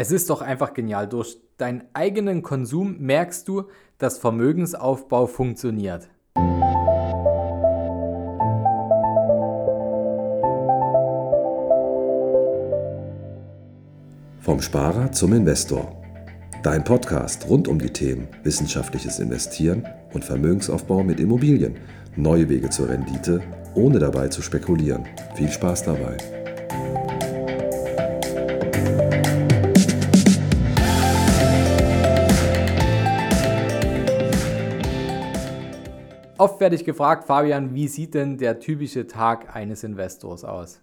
Es ist doch einfach genial. Durch deinen eigenen Konsum merkst du, dass Vermögensaufbau funktioniert. Vom Sparer zum Investor. Dein Podcast rund um die Themen wissenschaftliches Investieren und Vermögensaufbau mit Immobilien. Neue Wege zur Rendite, ohne dabei zu spekulieren. Viel Spaß dabei. Oft werde ich gefragt, Fabian, wie sieht denn der typische Tag eines Investors aus?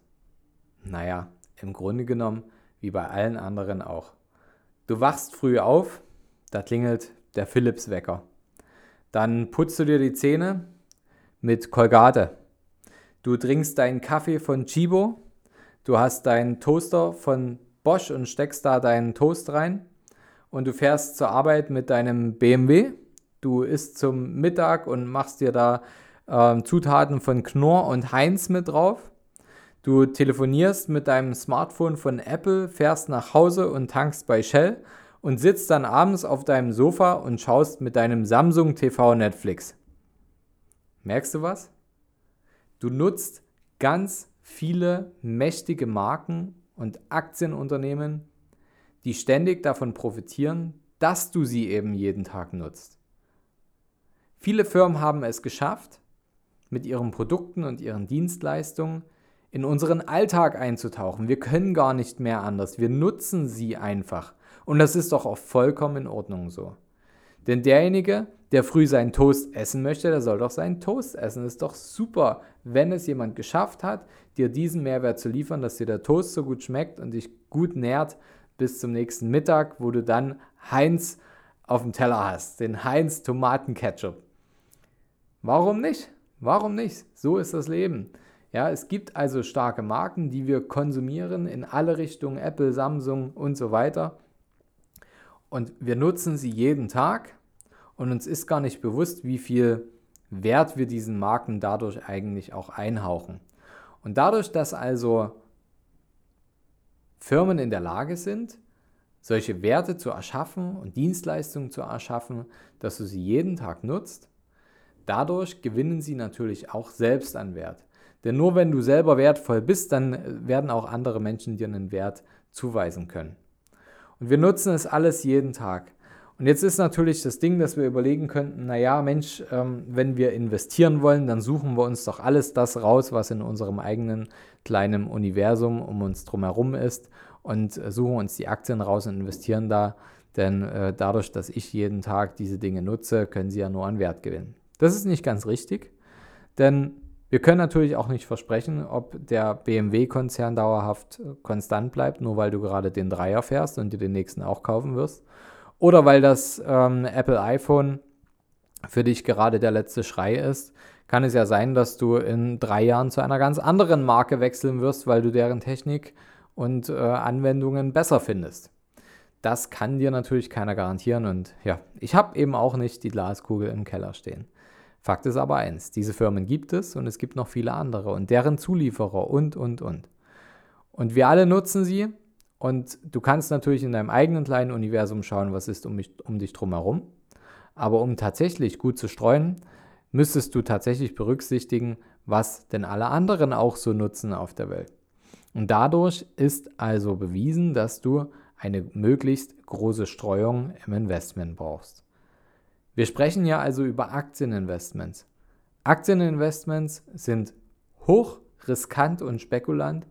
Naja, im Grunde genommen wie bei allen anderen auch. Du wachst früh auf, da klingelt der Philips-Wecker. Dann putzt du dir die Zähne mit Colgate. Du trinkst deinen Kaffee von Chibo. Du hast deinen Toaster von Bosch und steckst da deinen Toast rein. Und du fährst zur Arbeit mit deinem BMW Du isst zum Mittag und machst dir da äh, Zutaten von Knorr und Heinz mit drauf. Du telefonierst mit deinem Smartphone von Apple, fährst nach Hause und tankst bei Shell und sitzt dann abends auf deinem Sofa und schaust mit deinem Samsung TV Netflix. Merkst du was? Du nutzt ganz viele mächtige Marken und Aktienunternehmen, die ständig davon profitieren, dass du sie eben jeden Tag nutzt. Viele Firmen haben es geschafft, mit ihren Produkten und ihren Dienstleistungen in unseren Alltag einzutauchen. Wir können gar nicht mehr anders. Wir nutzen sie einfach. Und das ist doch auch vollkommen in Ordnung so. Denn derjenige, der früh seinen Toast essen möchte, der soll doch seinen Toast essen. Das ist doch super, wenn es jemand geschafft hat, dir diesen Mehrwert zu liefern, dass dir der Toast so gut schmeckt und dich gut nährt bis zum nächsten Mittag, wo du dann Heinz auf dem Teller hast, den Heinz Tomatenketchup. Warum nicht? Warum nicht? So ist das Leben. Ja, es gibt also starke Marken, die wir konsumieren in alle Richtungen, Apple, Samsung und so weiter. Und wir nutzen sie jeden Tag und uns ist gar nicht bewusst, wie viel Wert wir diesen Marken dadurch eigentlich auch einhauchen. Und dadurch, dass also Firmen in der Lage sind, solche Werte zu erschaffen und Dienstleistungen zu erschaffen, dass du sie jeden Tag nutzt, Dadurch gewinnen sie natürlich auch selbst an Wert. Denn nur wenn du selber wertvoll bist, dann äh, werden auch andere Menschen dir einen Wert zuweisen können. Und wir nutzen es alles jeden Tag. Und jetzt ist natürlich das Ding, dass wir überlegen könnten, naja Mensch, ähm, wenn wir investieren wollen, dann suchen wir uns doch alles das raus, was in unserem eigenen kleinen Universum um uns drumherum ist und äh, suchen uns die Aktien raus und investieren da. Denn äh, dadurch, dass ich jeden Tag diese Dinge nutze, können sie ja nur an Wert gewinnen. Das ist nicht ganz richtig, denn wir können natürlich auch nicht versprechen, ob der BMW-Konzern dauerhaft äh, konstant bleibt, nur weil du gerade den Dreier fährst und dir den nächsten auch kaufen wirst. Oder weil das ähm, Apple iPhone für dich gerade der letzte Schrei ist, kann es ja sein, dass du in drei Jahren zu einer ganz anderen Marke wechseln wirst, weil du deren Technik und äh, Anwendungen besser findest. Das kann dir natürlich keiner garantieren und ja, ich habe eben auch nicht die Glaskugel im Keller stehen. Fakt ist aber eins, diese Firmen gibt es und es gibt noch viele andere und deren Zulieferer und, und, und. Und wir alle nutzen sie und du kannst natürlich in deinem eigenen kleinen Universum schauen, was ist um, mich, um dich drumherum. Aber um tatsächlich gut zu streuen, müsstest du tatsächlich berücksichtigen, was denn alle anderen auch so nutzen auf der Welt. Und dadurch ist also bewiesen, dass du eine möglichst große Streuung im Investment brauchst. Wir sprechen ja also über Aktieninvestments. Aktieninvestments sind hoch riskant und spekulant,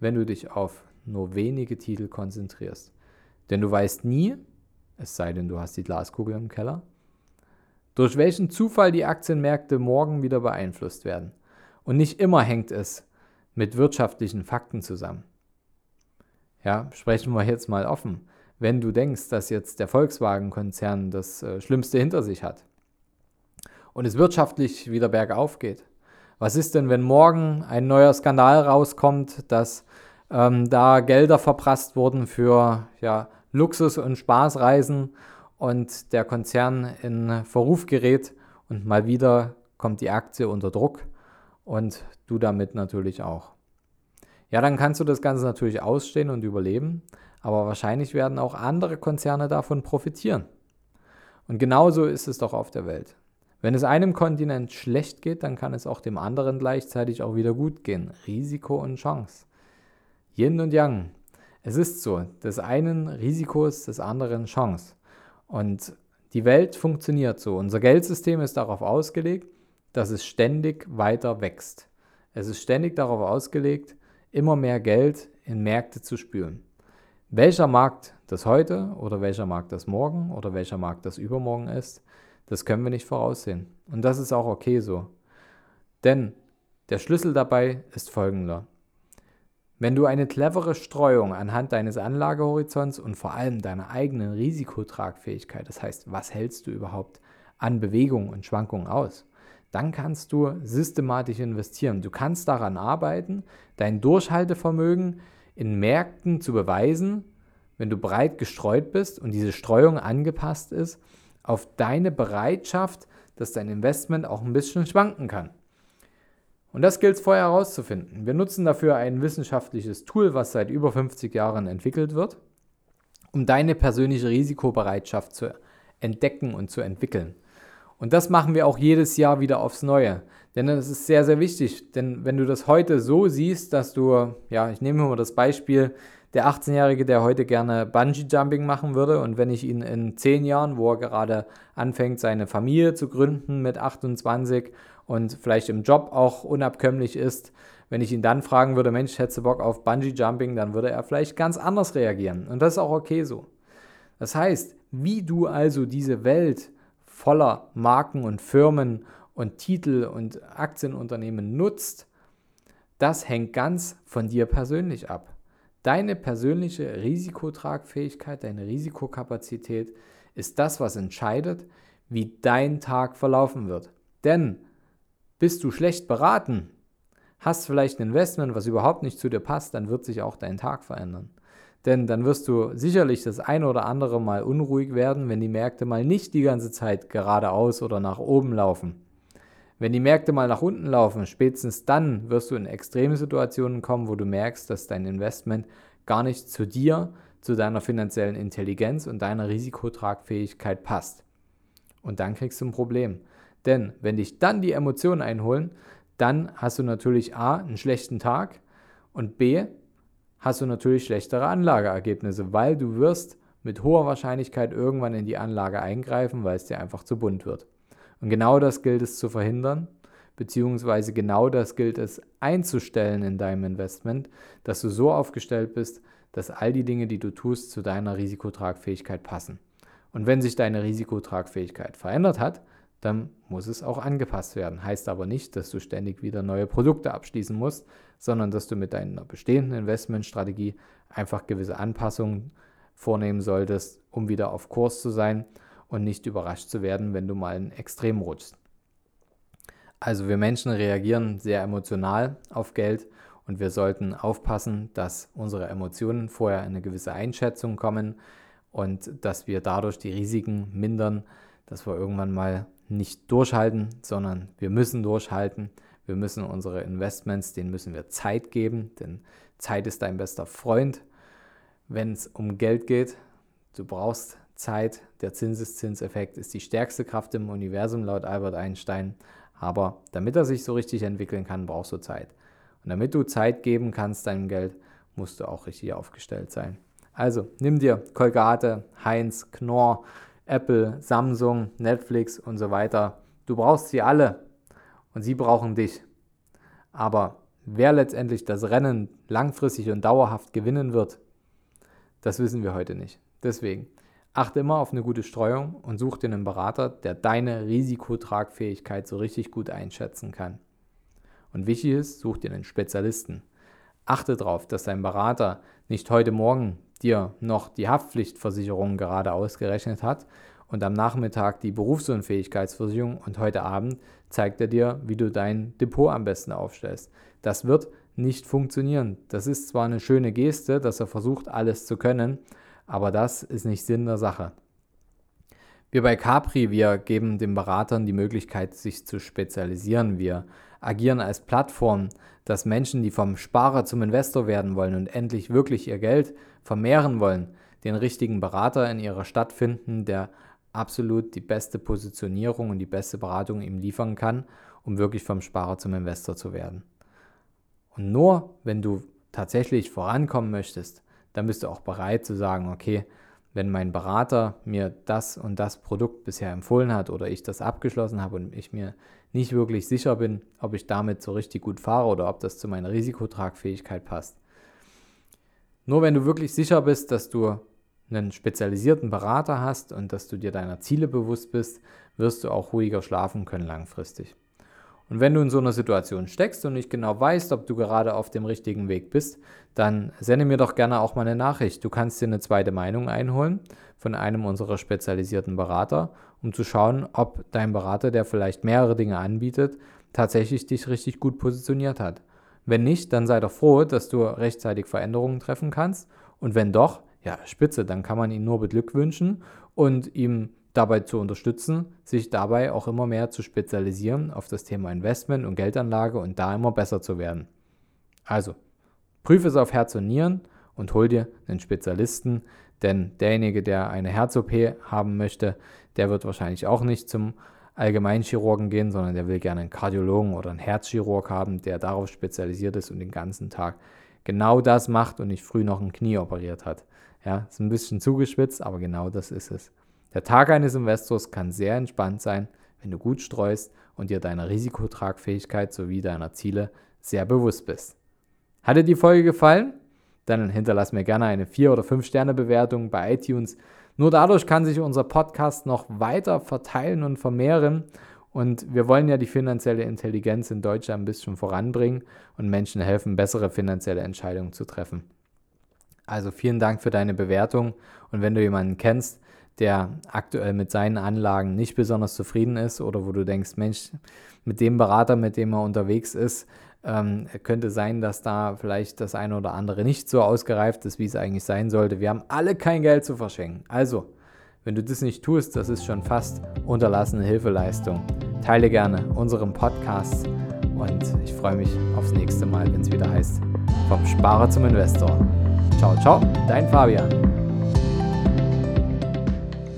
wenn du dich auf nur wenige Titel konzentrierst. Denn du weißt nie, es sei denn, du hast die Glaskugel im Keller, durch welchen Zufall die Aktienmärkte morgen wieder beeinflusst werden. Und nicht immer hängt es mit wirtschaftlichen Fakten zusammen. Ja, sprechen wir jetzt mal offen wenn du denkst, dass jetzt der Volkswagen-Konzern das äh, Schlimmste hinter sich hat und es wirtschaftlich wieder bergauf geht. Was ist denn, wenn morgen ein neuer Skandal rauskommt, dass ähm, da Gelder verprasst wurden für ja, Luxus- und Spaßreisen und der Konzern in Verruf gerät und mal wieder kommt die Aktie unter Druck und du damit natürlich auch. Ja, dann kannst du das Ganze natürlich ausstehen und überleben. aber wahrscheinlich werden auch andere Konzerne davon profitieren. Und genauso ist es doch auf der Welt. Wenn es einem Kontinent schlecht geht, dann kann es auch dem anderen gleichzeitig auch wieder gut gehen. Risiko und Chance. Yin und Yang. Es ist so, des einen Risiko ist des anderen Chance. Und die Welt funktioniert so. Unser Geldsystem ist darauf ausgelegt, dass es ständig weiter wächst. Es ist ständig darauf ausgelegt, immer mehr Geld in Märkte zu spülen. Welcher Markt das heute oder welcher Markt das morgen oder welcher Markt das übermorgen ist, das können wir nicht voraussehen. Und das ist auch okay so. Denn der Schlüssel dabei ist folgender. Wenn du eine clevere Streuung anhand deines Anlagehorizonts und vor allem deiner eigenen Risikotragfähigkeit, das heißt, was hältst du überhaupt an Bewegungen und Schwankungen aus, dann kannst du systematisch investieren. Du kannst daran arbeiten, dein Durchhaltevermögen in Märkten zu beweisen, wenn du breit gestreut bist und diese Streuung angepasst ist auf deine Bereitschaft, dass dein Investment auch ein bisschen schwanken kann. Und das gilt es vorher herauszufinden. Wir nutzen dafür ein wissenschaftliches Tool, was seit über 50 Jahren entwickelt wird, um deine persönliche Risikobereitschaft zu entdecken und zu entwickeln. Und das machen wir auch jedes Jahr wieder aufs Neue. Denn das ist sehr, sehr wichtig. Denn wenn du das heute so siehst, dass du, ja, ich nehme mal das Beispiel, der 18-Jährige, der heute gerne Bungee-Jumping machen würde und wenn ich ihn in 10 Jahren, wo er gerade anfängt, seine Familie zu gründen mit 28 und vielleicht im Job auch unabkömmlich ist, wenn ich ihn dann fragen würde, Mensch, hättest du Bock auf Bungee Jumping, dann würde er vielleicht ganz anders reagieren. Und das ist auch okay so. Das heißt, wie du also diese Welt voller Marken und Firmen und Titel und Aktienunternehmen nutzt, das hängt ganz von dir persönlich ab. Deine persönliche Risikotragfähigkeit, deine Risikokapazität ist das, was entscheidet, wie dein Tag verlaufen wird. Denn bist du schlecht beraten, hast vielleicht ein Investment, was überhaupt nicht zu dir passt, dann wird sich auch dein Tag verändern. Denn dann wirst du sicherlich das eine oder andere Mal unruhig werden, wenn die Märkte mal nicht die ganze Zeit geradeaus oder nach oben laufen. Wenn die Märkte mal nach unten laufen, spätestens dann wirst du in extreme Situationen kommen, wo du merkst, dass dein Investment gar nicht zu dir, zu deiner finanziellen Intelligenz und deiner Risikotragfähigkeit passt. Und dann kriegst du ein Problem. Denn wenn dich dann die Emotionen einholen, dann hast du natürlich A, einen schlechten Tag und B, hast du natürlich schlechtere Anlageergebnisse, weil du wirst mit hoher Wahrscheinlichkeit irgendwann in die Anlage eingreifen, weil es dir einfach zu bunt wird. Und genau das gilt es zu verhindern, beziehungsweise genau das gilt es einzustellen in deinem Investment, dass du so aufgestellt bist, dass all die Dinge, die du tust, zu deiner Risikotragfähigkeit passen. Und wenn sich deine Risikotragfähigkeit verändert hat, dann muss es auch angepasst werden. Heißt aber nicht, dass du ständig wieder neue Produkte abschließen musst, sondern dass du mit deiner bestehenden Investmentstrategie einfach gewisse Anpassungen vornehmen solltest, um wieder auf Kurs zu sein und nicht überrascht zu werden, wenn du mal ein Extrem rutschst. Also wir Menschen reagieren sehr emotional auf Geld und wir sollten aufpassen, dass unsere Emotionen vorher in eine gewisse Einschätzung kommen und dass wir dadurch die Risiken mindern, dass wir irgendwann mal nicht durchhalten, sondern wir müssen durchhalten. Wir müssen unsere Investments, denen müssen wir Zeit geben, denn Zeit ist dein bester Freund. Wenn es um Geld geht, du brauchst Zeit. Der Zinseszinseffekt ist die stärkste Kraft im Universum laut Albert Einstein. Aber damit er sich so richtig entwickeln kann, brauchst du Zeit. Und damit du Zeit geben kannst deinem Geld, musst du auch richtig aufgestellt sein. Also nimm dir Colgate, Heinz, Knorr, Apple, Samsung, Netflix und so weiter. Du brauchst sie alle und sie brauchen dich. Aber wer letztendlich das Rennen langfristig und dauerhaft gewinnen wird, das wissen wir heute nicht. Deswegen achte immer auf eine gute Streuung und such dir einen Berater, der deine Risikotragfähigkeit so richtig gut einschätzen kann. Und wichtig ist, such dir einen Spezialisten. Achte darauf, dass dein Berater nicht heute Morgen dir noch die Haftpflichtversicherung gerade ausgerechnet hat und am Nachmittag die Berufsunfähigkeitsversicherung und heute Abend zeigt er dir, wie du dein Depot am besten aufstellst. Das wird nicht funktionieren. Das ist zwar eine schöne Geste, dass er versucht, alles zu können, aber das ist nicht Sinn der Sache. Wir bei Capri, wir geben den Beratern die Möglichkeit, sich zu spezialisieren. Wir agieren als Plattform. Dass Menschen, die vom Sparer zum Investor werden wollen und endlich wirklich ihr Geld vermehren wollen, den richtigen Berater in ihrer Stadt finden, der absolut die beste Positionierung und die beste Beratung ihm liefern kann, um wirklich vom Sparer zum Investor zu werden. Und nur wenn du tatsächlich vorankommen möchtest, dann bist du auch bereit zu sagen, okay, wenn mein Berater mir das und das Produkt bisher empfohlen hat oder ich das abgeschlossen habe und ich mir nicht wirklich sicher bin, ob ich damit so richtig gut fahre oder ob das zu meiner Risikotragfähigkeit passt. Nur wenn du wirklich sicher bist, dass du einen spezialisierten Berater hast und dass du dir deiner Ziele bewusst bist, wirst du auch ruhiger schlafen können langfristig. Und wenn du in so einer Situation steckst und nicht genau weißt, ob du gerade auf dem richtigen Weg bist, dann sende mir doch gerne auch mal eine Nachricht. Du kannst dir eine zweite Meinung einholen von einem unserer spezialisierten Berater, um zu schauen, ob dein Berater, der vielleicht mehrere Dinge anbietet, tatsächlich dich richtig gut positioniert hat. Wenn nicht, dann sei doch froh, dass du rechtzeitig Veränderungen treffen kannst. Und wenn doch, ja, spitze, dann kann man ihn nur beglückwünschen und ihm dabei zu unterstützen, sich dabei auch immer mehr zu spezialisieren auf das Thema Investment und Geldanlage und da immer besser zu werden. Also, prüfe es auf Herz und Nieren und hol dir einen Spezialisten, denn derjenige, der eine Herz-OP haben möchte, der wird wahrscheinlich auch nicht zum Allgemeinchirurgen gehen, sondern der will gerne einen Kardiologen oder einen Herzchirurg haben, der darauf spezialisiert ist und den ganzen Tag genau das macht und nicht früh noch ein Knie operiert hat. Ja, ist ein bisschen zugespitzt, aber genau das ist es. Der Tag eines Investors kann sehr entspannt sein, wenn du gut streust und dir deiner Risikotragfähigkeit sowie deiner Ziele sehr bewusst bist. Hat dir die Folge gefallen? Dann hinterlass mir gerne eine 4- oder 5-Sterne-Bewertung bei iTunes. Nur dadurch kann sich unser Podcast noch weiter verteilen und vermehren. Und wir wollen ja die finanzielle Intelligenz in Deutschland ein bisschen voranbringen und Menschen helfen, bessere finanzielle Entscheidungen zu treffen. Also vielen Dank für deine Bewertung. Und wenn du jemanden kennst, der aktuell mit seinen Anlagen nicht besonders zufrieden ist oder wo du denkst, Mensch, mit dem Berater, mit dem er unterwegs ist, ähm, könnte sein, dass da vielleicht das eine oder andere nicht so ausgereift ist, wie es eigentlich sein sollte. Wir haben alle kein Geld zu verschenken. Also, wenn du das nicht tust, das ist schon fast unterlassene Hilfeleistung. Teile gerne unseren Podcast und ich freue mich aufs nächste Mal, wenn es wieder heißt, vom Sparer zum Investor. Ciao, ciao, dein Fabian.